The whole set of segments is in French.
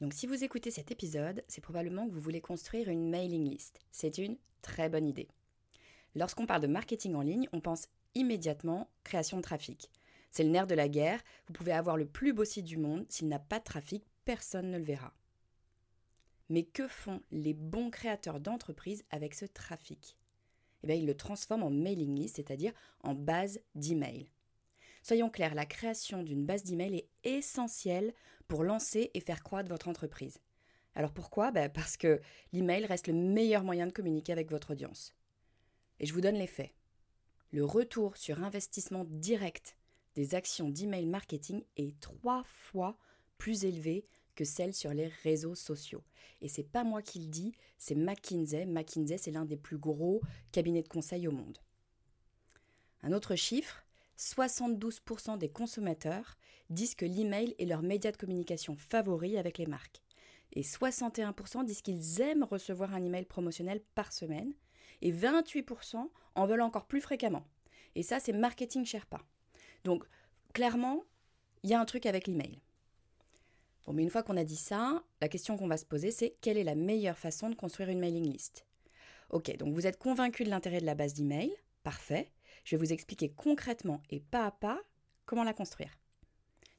Donc si vous écoutez cet épisode, c'est probablement que vous voulez construire une mailing list. C'est une très bonne idée. Lorsqu'on parle de marketing en ligne, on pense immédiatement création de trafic. C'est le nerf de la guerre, vous pouvez avoir le plus beau site du monde, s'il n'a pas de trafic, personne ne le verra. Mais que font les bons créateurs d'entreprises avec ce trafic? Eh bien, ils le transforment en mailing list, c'est-à-dire en base d'email. Soyons clairs, la création d'une base d'email est essentielle pour lancer et faire croître votre entreprise. Alors pourquoi? Ben, Parce que l'email reste le meilleur moyen de communiquer avec votre audience. Et je vous donne les faits. Le retour sur investissement direct des actions d'email marketing est trois fois plus élevé que celle sur les réseaux sociaux. Et c'est pas moi qui le dis, c'est McKinsey. McKinsey, c'est l'un des plus gros cabinets de conseil au monde. Un autre chiffre, 72% des consommateurs disent que l'email est leur média de communication favori avec les marques. Et 61% disent qu'ils aiment recevoir un email promotionnel par semaine. Et 28% en veulent encore plus fréquemment. Et ça, c'est marketing Sherpa. Donc, clairement, il y a un truc avec l'email. Bon, mais une fois qu'on a dit ça, la question qu'on va se poser, c'est quelle est la meilleure façon de construire une mailing list? Ok, donc vous êtes convaincu de l'intérêt de la base d'email, parfait. Je vais vous expliquer concrètement et pas à pas comment la construire.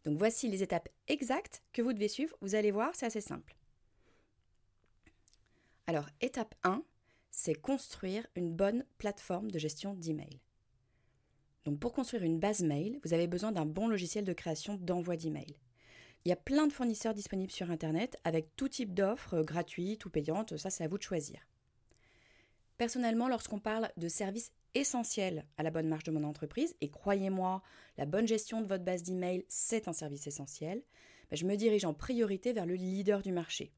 Donc voici les étapes exactes que vous devez suivre. Vous allez voir, c'est assez simple. Alors, étape 1, c'est construire une bonne plateforme de gestion d'email. Donc pour construire une base mail, vous avez besoin d'un bon logiciel de création d'envoi d'email. Il y a plein de fournisseurs disponibles sur Internet avec tout type d'offres gratuites ou payantes, ça c'est à vous de choisir. Personnellement, lorsqu'on parle de services essentiels à la bonne marche de mon entreprise, et croyez-moi, la bonne gestion de votre base d'email, c'est un service essentiel, ben, je me dirige en priorité vers le leader du marché.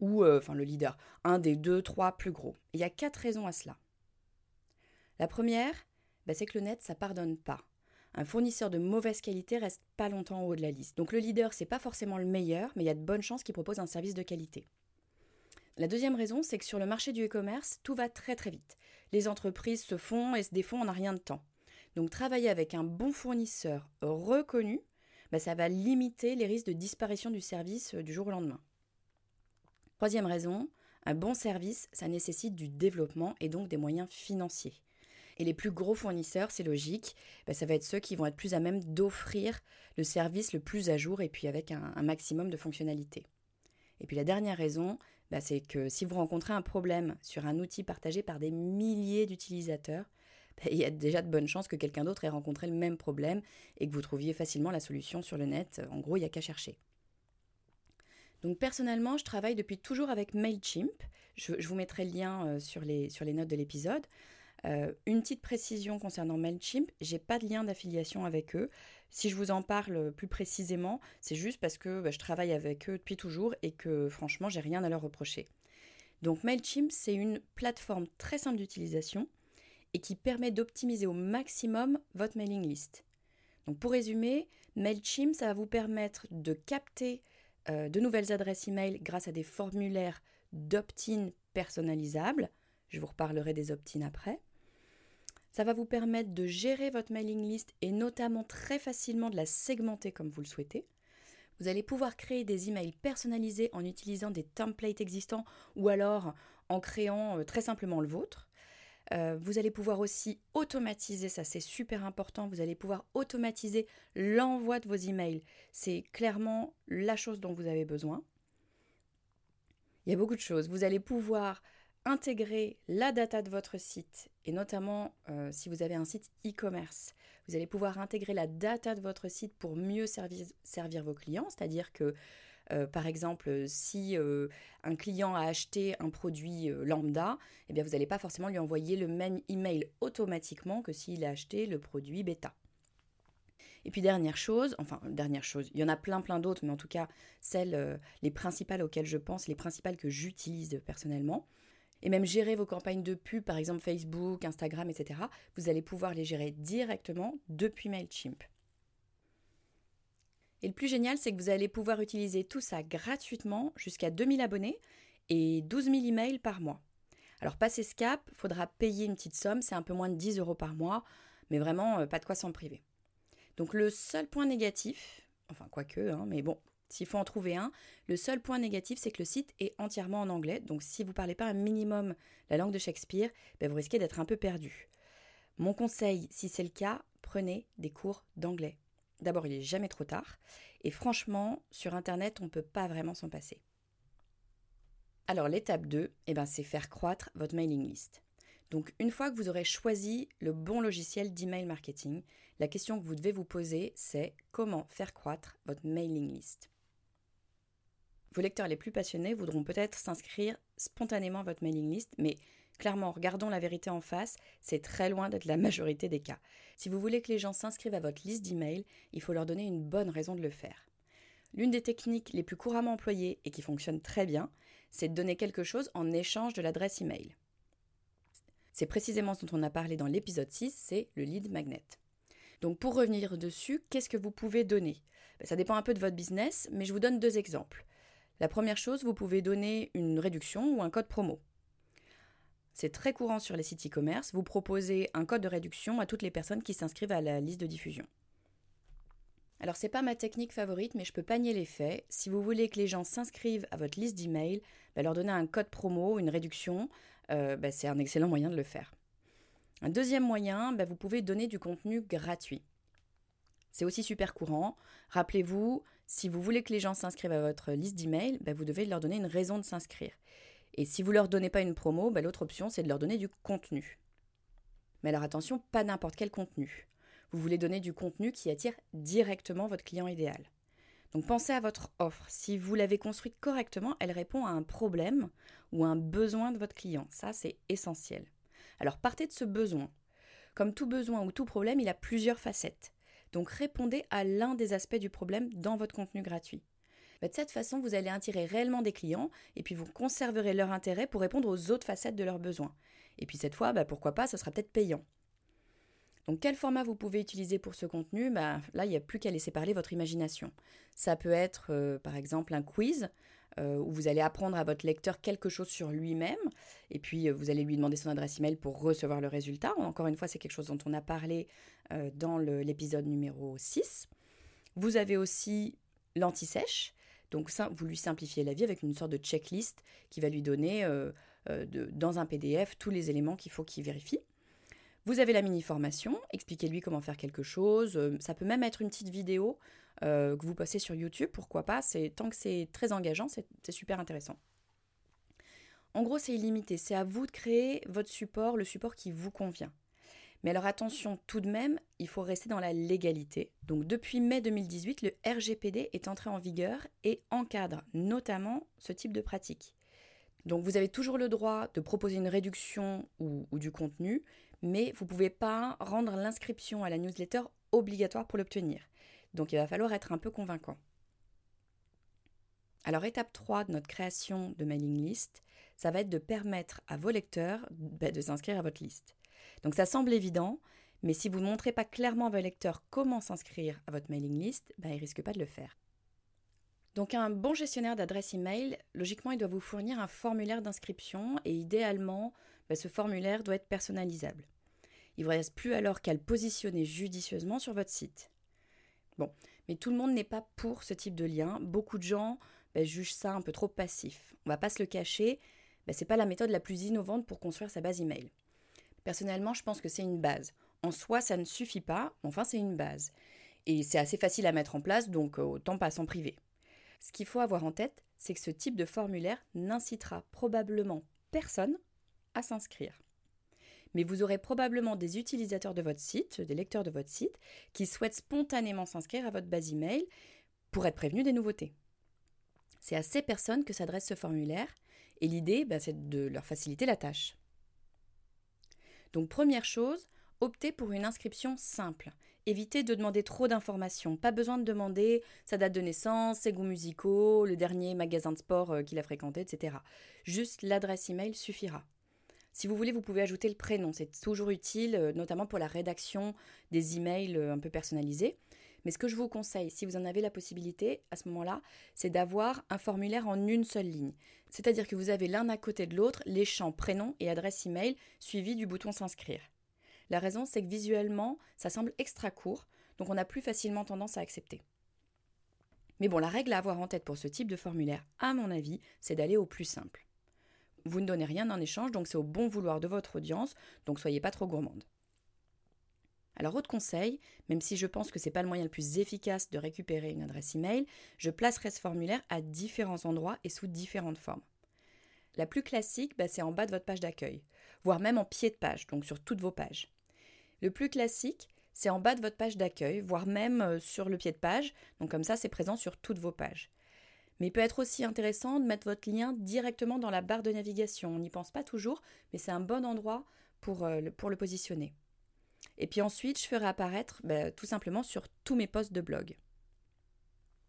Ou, euh, enfin, le leader, un des deux, trois plus gros. il y a quatre raisons à cela. La première, ben, c'est que le net, ça pardonne pas. Un fournisseur de mauvaise qualité reste pas longtemps en haut de la liste. Donc le leader, c'est pas forcément le meilleur, mais il y a de bonnes chances qu'il propose un service de qualité. La deuxième raison, c'est que sur le marché du e-commerce, tout va très très vite. Les entreprises se font et se défont en un rien de temps. Donc travailler avec un bon fournisseur reconnu, bah, ça va limiter les risques de disparition du service euh, du jour au lendemain. Troisième raison, un bon service, ça nécessite du développement et donc des moyens financiers. Et les plus gros fournisseurs, c'est logique, bah, ça va être ceux qui vont être plus à même d'offrir le service le plus à jour et puis avec un maximum de fonctionnalités. Et puis la dernière raison, bah, c'est que si vous rencontrez un problème sur un outil partagé par des milliers d'utilisateurs, bah, il y a déjà de bonnes chances que quelqu'un d'autre ait rencontré le même problème et que vous trouviez facilement la solution sur le net. En gros, il n'y a qu'à chercher. Donc personnellement, je travaille depuis toujours avec Mailchimp. Je, vous mettrai le lien euh, sur les, notes de l'épisode. Euh, une petite précision concernant Mailchimp, j'ai pas de lien d'affiliation avec eux. Si je vous en parle plus précisément, c'est juste parce que bah, je travaille avec eux depuis toujours et que franchement, j'ai rien à leur reprocher. Donc Mailchimp, c'est une plateforme très simple d'utilisation et qui permet d'optimiser au maximum votre mailing list. Donc pour résumer, Mailchimp, ça va vous permettre de capter euh, de nouvelles adresses email grâce à des formulaires d'opt-in personnalisables. Je vous reparlerai des opt-in après. Ça va vous permettre de gérer votre mailing list et notamment très facilement de la segmenter comme vous le souhaitez. Vous allez pouvoir créer des emails personnalisés en utilisant des templates existants ou alors en créant euh, très simplement le vôtre. Euh, vous allez pouvoir aussi automatiser, ça c'est super important, vous allez pouvoir automatiser l'envoi de vos emails. C'est clairement la chose dont vous avez besoin. Il y a beaucoup de choses. Vous allez pouvoir intégrer la data de votre site, et notamment euh, si vous avez un site e-commerce, vous allez pouvoir intégrer la data de votre site pour mieux servir, vos clients, c'est-à-dire que euh, par exemple, si euh, un client a acheté un produit lambda, eh bien vous n'allez pas forcément lui envoyer le même email automatiquement que s'il a acheté le produit bêta. Et puis dernière chose, enfin dernière chose, il y en a plein plein d'autres, mais en tout cas celles, les principales auxquelles je pense, les principales que j'utilise personnellement, et même gérer vos campagnes de pub, par exemple Facebook, Instagram, etc., vous allez pouvoir les gérer directement depuis MailChimp. Et le plus génial, c'est que vous allez pouvoir utiliser tout ça gratuitement jusqu'à 2000 abonnés et 12 000 emails par mois. Alors, passer ce cap, il faudra payer une petite somme, c'est un peu moins de 10 euros par mois, mais vraiment euh, pas de quoi s'en priver. Donc, le seul point négatif, enfin, quoique, hein, mais bon, s'il faut en trouver un, le seul point négatif, c'est que le site est entièrement en anglais. Donc si vous ne parlez pas un minimum la langue de Shakespeare, ben, vous risquez d'être un peu perdu. Mon conseil, si c'est le cas, prenez des cours d'anglais. D'abord, il n'est jamais trop tard. Et franchement, sur Internet, on ne peut pas vraiment s'en passer. Alors l'étape 2, eh ben, c'est faire croître votre mailing list. Donc une fois que vous aurez choisi le bon logiciel d'email marketing, la question que vous devez vous poser, c'est comment faire croître votre mailing list. Vos lecteurs les plus passionnés voudront peut-être s'inscrire spontanément à votre mailing list, mais clairement, regardons la vérité en face, c'est très loin d'être la majorité des cas. Si vous voulez que les gens s'inscrivent à votre liste d'emails, il faut leur donner une bonne raison de le faire. L'une des techniques les plus couramment employées et qui fonctionne très bien, c'est de donner quelque chose en échange de l'adresse email. C'est précisément ce dont on a parlé dans l'épisode 6, c'est le lead magnet. Donc pour revenir dessus, qu'est-ce que vous pouvez donner? Ben, Ça dépend un peu de votre business, mais je vous donne deux exemples. La première chose, vous pouvez donner une réduction ou un code promo. C'est très courant sur les sites e-commerce, vous proposez un code de réduction à toutes les personnes qui s'inscrivent à la liste de diffusion. Alors c'est pas ma technique favorite, mais je peux pas nier les faits. Si vous voulez que les gens s'inscrivent à votre liste d'email, bah leur donner un code promo, une réduction, euh, bah, c'est un excellent moyen de le faire. Un deuxième moyen, bah, vous pouvez donner du contenu gratuit. C'est aussi super courant. Rappelez-vous, si vous voulez que les gens s'inscrivent à votre liste d'emails, bah, vous devez leur donner une raison de s'inscrire. Et si vous ne leur donnez pas une promo, bah, l'autre option, c'est de leur donner du contenu. Mais alors attention, pas n'importe quel contenu. Vous voulez donner du contenu qui attire directement votre client idéal. Donc pensez à votre offre. Si vous l'avez construite correctement, elle répond à un problème ou à un besoin de votre client. Ça, c'est essentiel. Alors partez de ce besoin. Comme tout besoin ou tout problème, il a plusieurs facettes. Donc répondez à l'un des aspects du problème dans votre contenu gratuit. Bah, de cette façon, vous allez attirer réellement des clients et puis vous conserverez leur intérêt pour répondre aux autres facettes de leurs besoins. Et puis cette fois, bah, pourquoi pas, ce sera peut-être payant. Donc quel format vous pouvez utiliser pour ce contenu? Bah, Là, il n'y a plus qu'à laisser parler votre imagination. Ça peut être euh, par exemple un quiz euh, où vous allez apprendre à votre lecteur quelque chose sur lui-même et puis euh, vous allez lui demander son adresse email pour recevoir le résultat. Encore une fois, c'est quelque chose dont on a parlé dans l'épisode numéro 6. Vous avez aussi l'anti-sèche. Donc ça, vous lui simplifiez la vie avec une sorte de checklist qui va lui donner dans un PDF tous les éléments qu'il faut qu'il vérifie. Vous avez la mini-formation, expliquez-lui comment faire quelque chose. Euh, ça peut même être une petite vidéo euh, que vous passez sur YouTube, pourquoi pas. Tant que c'est très engageant, c'est super intéressant. En gros, c'est illimité. C'est à vous de créer votre support, le support qui vous convient. Mais alors attention, tout de même, il faut rester dans la légalité. Donc depuis mai 2018, le RGPD est entré en vigueur et encadre notamment ce type de pratique. Donc vous avez toujours le droit de proposer une réduction ou, du contenu, mais vous ne pouvez pas rendre l'inscription à la newsletter obligatoire pour l'obtenir. Donc il va falloir être un peu convaincant. Alors étape 3 de notre création de mailing list, ça va être de permettre à vos lecteurs bah, de s'inscrire à votre liste. Donc ça semble évident, mais si vous ne montrez pas clairement à vos lecteurs comment s'inscrire à votre mailing list, bah, ils ne risquent pas de le faire. Donc un bon gestionnaire d'adresse email, logiquement, il doit vous fournir un formulaire d'inscription et idéalement, bah, ce formulaire doit être personnalisable. Il ne vous reste plus alors qu'à le positionner judicieusement sur votre site. Bon, mais tout le monde n'est pas pour ce type de lien. Beaucoup de gens ben, jugent ça un peu trop passif. On va pas se le cacher, ben, ce n'est pas la méthode la plus innovante pour construire sa base email. Personnellement, je pense que c'est une base. En soi, ça ne suffit pas, enfin, c'est une base. Et c'est assez facile à mettre en place, donc euh, autant pas s'en priver. Ce qu'il faut avoir en tête, c'est que ce type de formulaire n'incitera probablement personne à s'inscrire. Mais vous aurez probablement des utilisateurs de votre site, des lecteurs de votre site, qui souhaitent spontanément s'inscrire à votre base email pour être prévenus des nouveautés. C'est à ces personnes que s'adresse ce formulaire, et l'idée, bah, c'est de leur faciliter la tâche. Donc première chose, optez pour une inscription simple. Évitez de demander trop d'informations. Pas besoin de demander sa date de naissance, ses goûts musicaux, le dernier magasin de sport euh, qu'il a fréquenté, etc. Juste l'adresse email suffira. Si vous voulez, vous pouvez ajouter le prénom. C'est toujours utile, euh, notamment pour la rédaction des emails euh, un peu personnalisés. Mais ce que je vous conseille, si vous en avez la possibilité, à ce moment-là, c'est d'avoir un formulaire en une seule ligne. C'est-à-dire que vous avez l'un à côté de l'autre les champs prénom et adresse email suivis du bouton s'inscrire. La raison, c'est que visuellement, ça semble extra court, donc on a plus facilement tendance à accepter. Mais bon, la règle à avoir en tête pour ce type de formulaire, à mon avis, c'est d'aller au plus simple. Vous ne donnez rien en échange, donc c'est au bon vouloir de votre audience, donc soyez pas trop gourmande. Alors, autre conseil, même si je pense que ce n'est pas le moyen le plus efficace de récupérer une adresse email, je placerai ce formulaire à différents endroits et sous différentes formes. La plus classique, bah, c'est en bas de votre page d'accueil, voire même en pied de page, donc sur toutes vos pages. Le plus classique, c'est en bas de votre page d'accueil, voire même euh, sur le pied de page, donc comme ça c'est présent sur toutes vos pages. Mais il peut être aussi intéressant de mettre votre lien directement dans la barre de navigation. On n'y pense pas toujours, mais c'est un bon endroit pour, euh, le positionner. Et puis ensuite, je ferai apparaître bah, tout simplement sur tous mes posts de blog.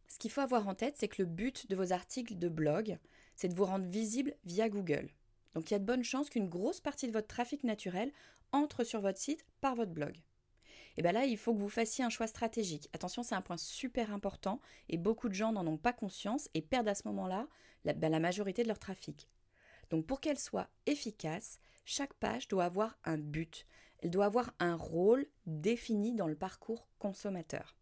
Ce qu'il faut avoir en tête, c'est que le but de vos articles de blog, c'est de vous rendre visible via Google. Donc il y a de bonnes chances qu'une grosse partie de votre trafic naturel entre sur votre site par votre blog. Et bien là, il faut que vous fassiez un choix stratégique. Attention, c'est un point super important et beaucoup de gens n'en ont pas conscience et perdent à ce moment-là la, ben, la majorité de leur trafic. Donc pour qu'elle soit efficace, chaque page doit avoir un but, elle doit avoir un rôle défini dans le parcours consommateur.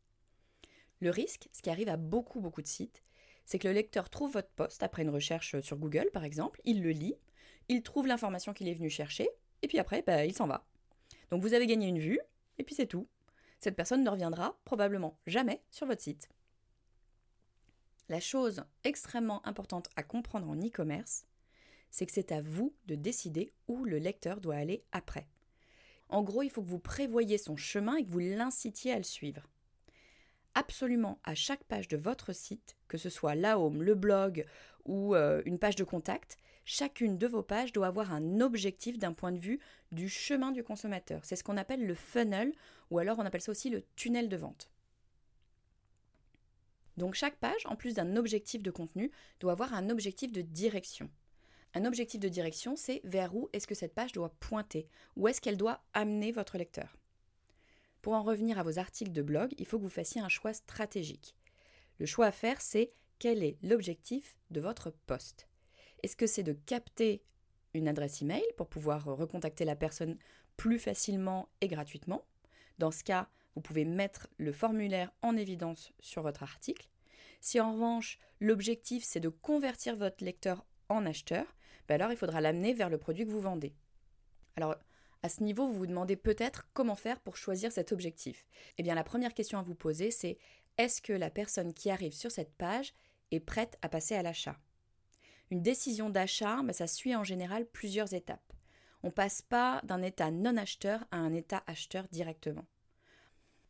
Le risque, ce qui arrive à beaucoup beaucoup de sites, c'est que le lecteur trouve votre poste après une recherche sur Google par exemple, il le lit, il trouve l'information qu'il est venu chercher, et puis après, bah, il s'en va. Donc vous avez gagné une vue, et puis c'est tout. Cette personne ne reviendra probablement jamais sur votre site. La chose extrêmement importante à comprendre en e-commerce, c'est que c'est à vous de décider où le lecteur doit aller après. En gros, il faut que vous prévoyez son chemin et que vous l'incitiez à le suivre. Absolument à chaque page de votre site, que ce soit la home, le blog ou euh, une page de contact, chacune de vos pages doit avoir un objectif d'un point de vue du chemin du consommateur. C'est ce qu'on appelle le funnel ou alors on appelle ça aussi le tunnel de vente. Donc chaque page, en plus d'un objectif de contenu, doit avoir un objectif de direction. Un objectif de direction, c'est vers où est-ce que cette page doit pointer, où est-ce qu'elle doit amener votre lecteur. Pour en revenir à vos articles de blog, il faut que vous fassiez un choix stratégique. Le choix à faire, c'est quel est l'objectif de votre poste. Est-ce que c'est de capter une adresse email pour pouvoir recontacter la personne plus facilement et gratuitement? Dans ce cas, vous pouvez mettre le formulaire en évidence sur votre article. Si en revanche, l'objectif c'est de convertir votre lecteur en acheteur, ben alors il faudra l'amener vers le produit que vous vendez. Alors, à ce niveau, vous vous demandez peut-être comment faire pour choisir cet objectif. Eh bien, la première question à vous poser, c'est est-ce que la personne qui arrive sur cette page est prête à passer à l'achat? Une décision d'achat, ben, ça suit en général plusieurs étapes. On ne passe pas d'un état non acheteur à un état acheteur directement.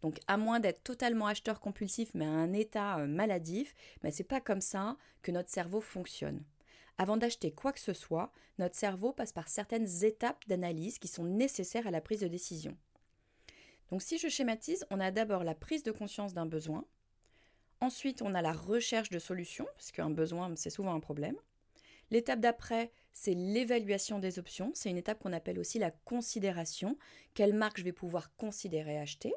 Donc, à moins d'être totalement acheteur compulsif, mais à un état euh, maladif, ben, c'est pas comme ça que notre cerveau fonctionne. Avant d'acheter quoi que ce soit, notre cerveau passe par certaines étapes d'analyse qui sont nécessaires à la prise de décision. Donc si je schématise, on a d'abord la prise de conscience d'un besoin, ensuite on a la recherche de solutions, parce qu'un besoin c'est souvent un problème. L'étape d'après, c'est l'évaluation des options, c'est une étape qu'on appelle aussi la considération, quelle marque je vais pouvoir considérer acheter?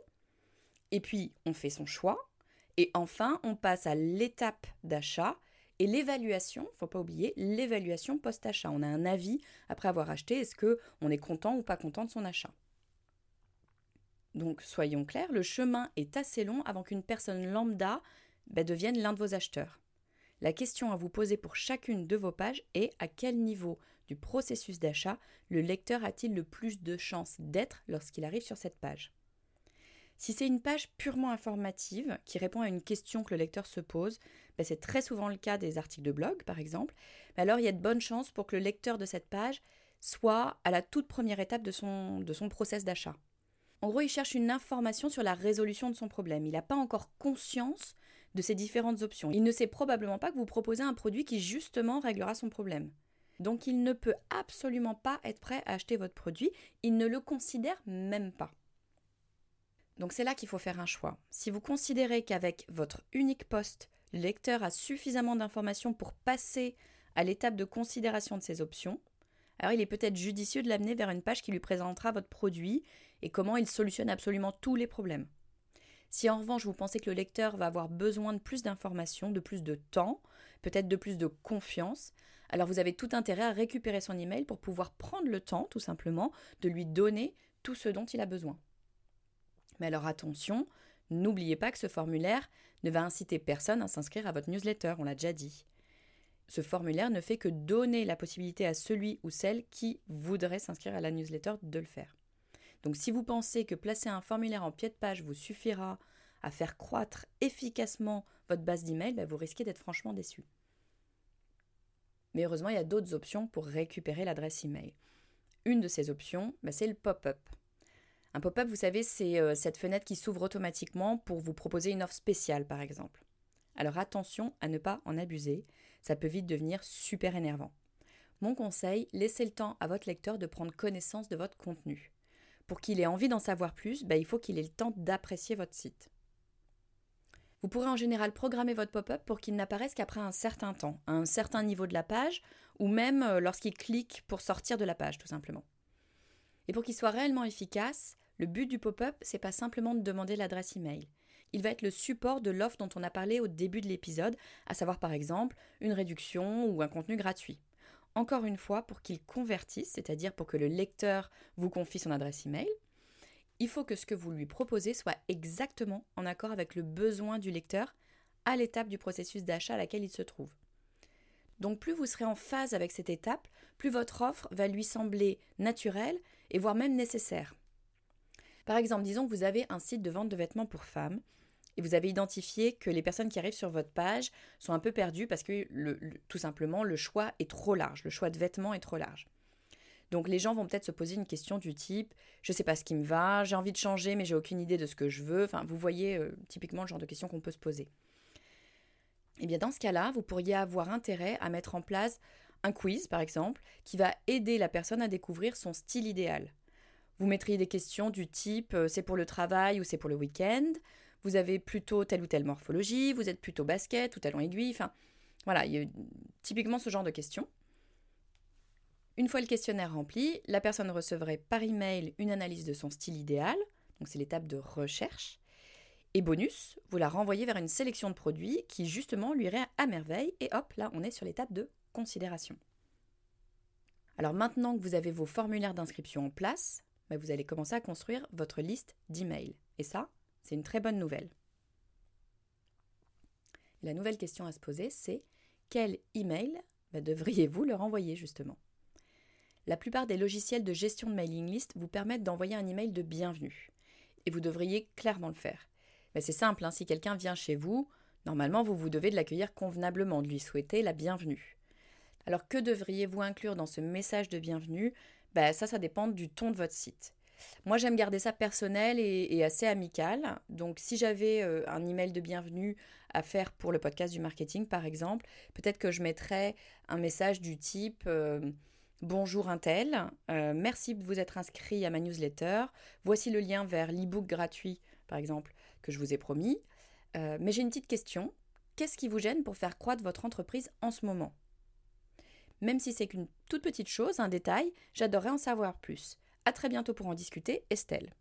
Et puis on fait son choix, et enfin on passe à l'étape d'achat et l'évaluation, faut pas oublier, l'évaluation post-achat. On a un avis après avoir acheté, est-ce que on est content ou pas content de son achat? Donc soyons clairs, le chemin est assez long avant qu'une personne lambda ben, devienne l'un de vos acheteurs. La question à vous poser pour chacune de vos pages est à quel niveau du processus d'achat le lecteur a-t-il le plus de chances d'être lorsqu'il arrive sur cette page? Si c'est une page purement informative qui répond à une question que le lecteur se pose, ben, c'est très souvent le cas des articles de blog par exemple, alors il y a de bonnes chances pour que le lecteur de cette page soit à la toute première étape de son, de son process d'achat. En gros, il cherche une information sur la résolution de son problème. Il n'a pas encore conscience de ces différentes options. Il ne sait probablement pas que vous proposez un produit qui justement réglera son problème. Donc il ne peut absolument pas être prêt à acheter votre produit, il ne le considère même pas. Donc c'est là qu'il faut faire un choix. Si vous considérez qu'avec votre unique poste, le lecteur a suffisamment d'informations pour passer à l'étape de considération de ses options, alors il est peut-être judicieux de l'amener vers une page qui lui présentera votre produit et comment il solutionne absolument tous les problèmes. Si en revanche vous pensez que le lecteur va avoir besoin de plus d'informations, de plus de temps, peut-être de plus de confiance, alors vous avez tout intérêt à récupérer son email pour pouvoir prendre le temps, tout simplement, de lui donner tout ce dont il a besoin. Mais alors attention, n'oubliez pas que ce formulaire ne va inciter personne à s'inscrire à votre newsletter, on l'a déjà dit. Ce formulaire ne fait que donner la possibilité à celui ou celle qui voudrait s'inscrire à la newsletter de le faire. Donc si vous pensez que placer un formulaire en pied de page vous suffira à faire croître efficacement votre base d'email, bah, vous risquez d'être franchement déçu. Mais heureusement, il y a d'autres options pour récupérer l'adresse email. Une de ces options, bah, c'est le pop-up. Un pop-up, vous savez, c'est euh, cette fenêtre qui s'ouvre automatiquement pour vous proposer une offre spéciale, par exemple. Alors attention à ne pas en abuser, ça peut vite devenir super énervant. Mon conseil, laissez le temps à votre lecteur de prendre connaissance de votre contenu. Pour qu'il ait envie d'en savoir plus, bah, il faut qu'il ait le temps d'apprécier votre site. Vous pourrez en général programmer votre pop-up pour qu'il n'apparaisse qu'après un certain temps, à un certain niveau de la page, ou même euh, lorsqu'il clique pour sortir de la page, tout simplement. Et pour qu'il soit réellement efficace, le but du pop-up, c'est pas simplement de demander l'adresse email il va être le support de l'offre dont on a parlé au début de l'épisode, à savoir par exemple une réduction ou un contenu gratuit. Encore une fois, pour qu'il convertisse, c'est-à-dire pour que le lecteur vous confie son adresse email, il faut que ce que vous lui proposez soit exactement en accord avec le besoin du lecteur à l'étape du processus d'achat à laquelle il se trouve. Donc plus vous serez en phase avec cette étape, plus votre offre va lui sembler naturelle et voire même nécessaire. Par exemple, disons que vous avez un site de vente de vêtements pour femmes et vous avez identifié que les personnes qui arrivent sur votre page sont un peu perdues parce que tout simplement le choix est trop large, le choix de vêtements est trop large. Donc les gens vont peut-être se poser une question du type je ne sais pas ce qui me va, j'ai envie de changer mais j'ai aucune idée de ce que je veux. Enfin, vous voyez euh, typiquement le genre de questions qu'on peut se poser. Et eh bien dans ce cas-là, vous pourriez avoir intérêt à mettre en place un quiz par exemple qui va aider la personne à découvrir son style idéal. Vous mettriez des questions du type euh, c'est pour le travail ou c'est pour le week-end? Vous avez plutôt telle ou telle morphologie, vous êtes plutôt basket ou talon aiguille. Enfin, voilà, il y a typiquement ce genre de questions. Une fois le questionnaire rempli, la personne recevrait par email une analyse de son style idéal, donc c'est l'étape de recherche. Et bonus, vous la renvoyez vers une sélection de produits qui justement lui irait à merveille, et hop, là on est sur l'étape de considération. Alors maintenant que vous avez vos formulaires d'inscription en place, bah, vous allez commencer à construire votre liste d'emails. Et ça, c'est une très bonne nouvelle. la nouvelle question à se poser, c'est quel email bah, devriez-vous leur envoyer justement? La plupart des logiciels de gestion de mailing list vous permettent d'envoyer un email de bienvenue. Et vous devriez clairement le faire. Bah, c'est simple, hein, si quelqu'un vient chez vous, normalement vous vous devez de l'accueillir convenablement, de lui souhaiter la bienvenue. Alors que devriez-vous inclure dans ce message de bienvenue? Bah, ça, ça dépend du ton de votre site. Moi, j'aime garder ça personnel et, assez amical. Donc, si j'avais euh, un email de bienvenue à faire pour le podcast du marketing, par exemple, peut-être que je mettrais un message du type euh, Bonjour Intel, euh, merci de vous être inscrit à ma newsletter. Voici le lien vers l'e-book gratuit, par exemple, que je vous ai promis. mais j'ai une petite question. Qu'est-ce qui vous gêne pour faire croître votre entreprise en ce moment? Même si c'est qu'une toute petite chose, un détail, j'adorerais en savoir plus. À très bientôt pour en discuter, Estelle.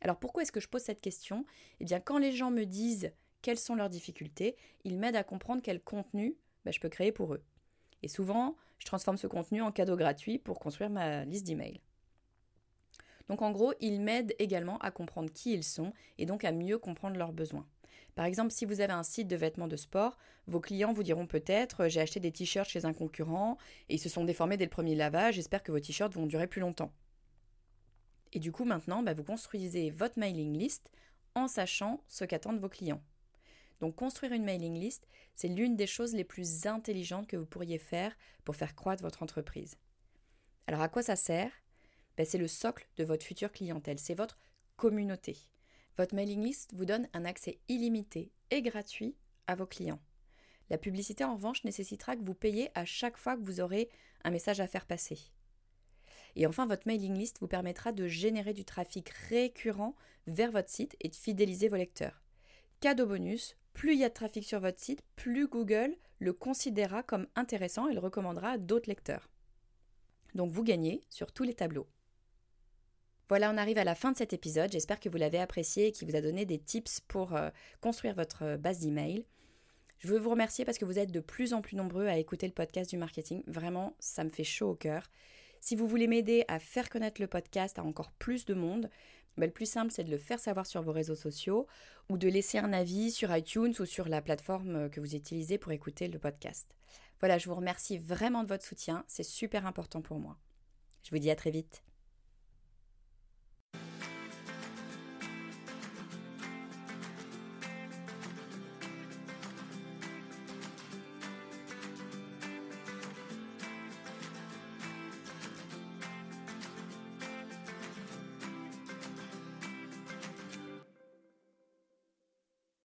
Alors pourquoi est-ce que je pose cette question? Eh bien quand les gens me disent quelles sont leurs difficultés, ils m'aident à comprendre quel contenu bah, je peux créer pour eux. Et souvent, je transforme ce contenu en cadeau gratuit pour construire ma liste d'emails. Donc en gros, ils m'aident également à comprendre qui ils sont et donc à mieux comprendre leurs besoins. Par exemple, si vous avez un site de vêtements de sport, vos clients vous diront peut-être j'ai acheté des t-shirts chez un concurrent et ils se sont déformés dès le premier lavage, j'espère que vos t-shirts vont durer plus longtemps. Et du coup, maintenant, bah, vous construisez votre mailing list en sachant ce qu'attendent vos clients. Donc construire une mailing list, c'est l'une des choses les plus intelligentes que vous pourriez faire pour faire croître votre entreprise. Alors à quoi ça sert? Ben, C'est le socle de votre future clientèle, c'est votre communauté. Votre mailing list vous donne un accès illimité et gratuit à vos clients. La publicité en revanche nécessitera que vous payiez à chaque fois que vous aurez un message à faire passer. Et enfin, votre mailing list vous permettra de générer du trafic récurrent vers votre site et de fidéliser vos lecteurs. Cadeau bonus, plus il y a de trafic sur votre site, plus Google le considérera comme intéressant et le recommandera à d'autres lecteurs. Donc vous gagnez sur tous les tableaux. Voilà, on arrive à la fin de cet épisode. J'espère que vous l'avez apprécié et qu'il vous a donné des tips pour euh, construire votre base d'email. Je veux vous remercier parce que vous êtes de plus en plus nombreux à écouter le podcast du marketing. Vraiment, ça me fait chaud au cœur. Si vous voulez m'aider à faire connaître le podcast à encore plus de monde, bah, le plus simple, c'est de le faire savoir sur vos réseaux sociaux ou de laisser un avis sur iTunes ou sur la plateforme que vous utilisez pour écouter le podcast. Voilà, je vous remercie vraiment de votre soutien, c'est super important pour moi. Je vous dis à très vite.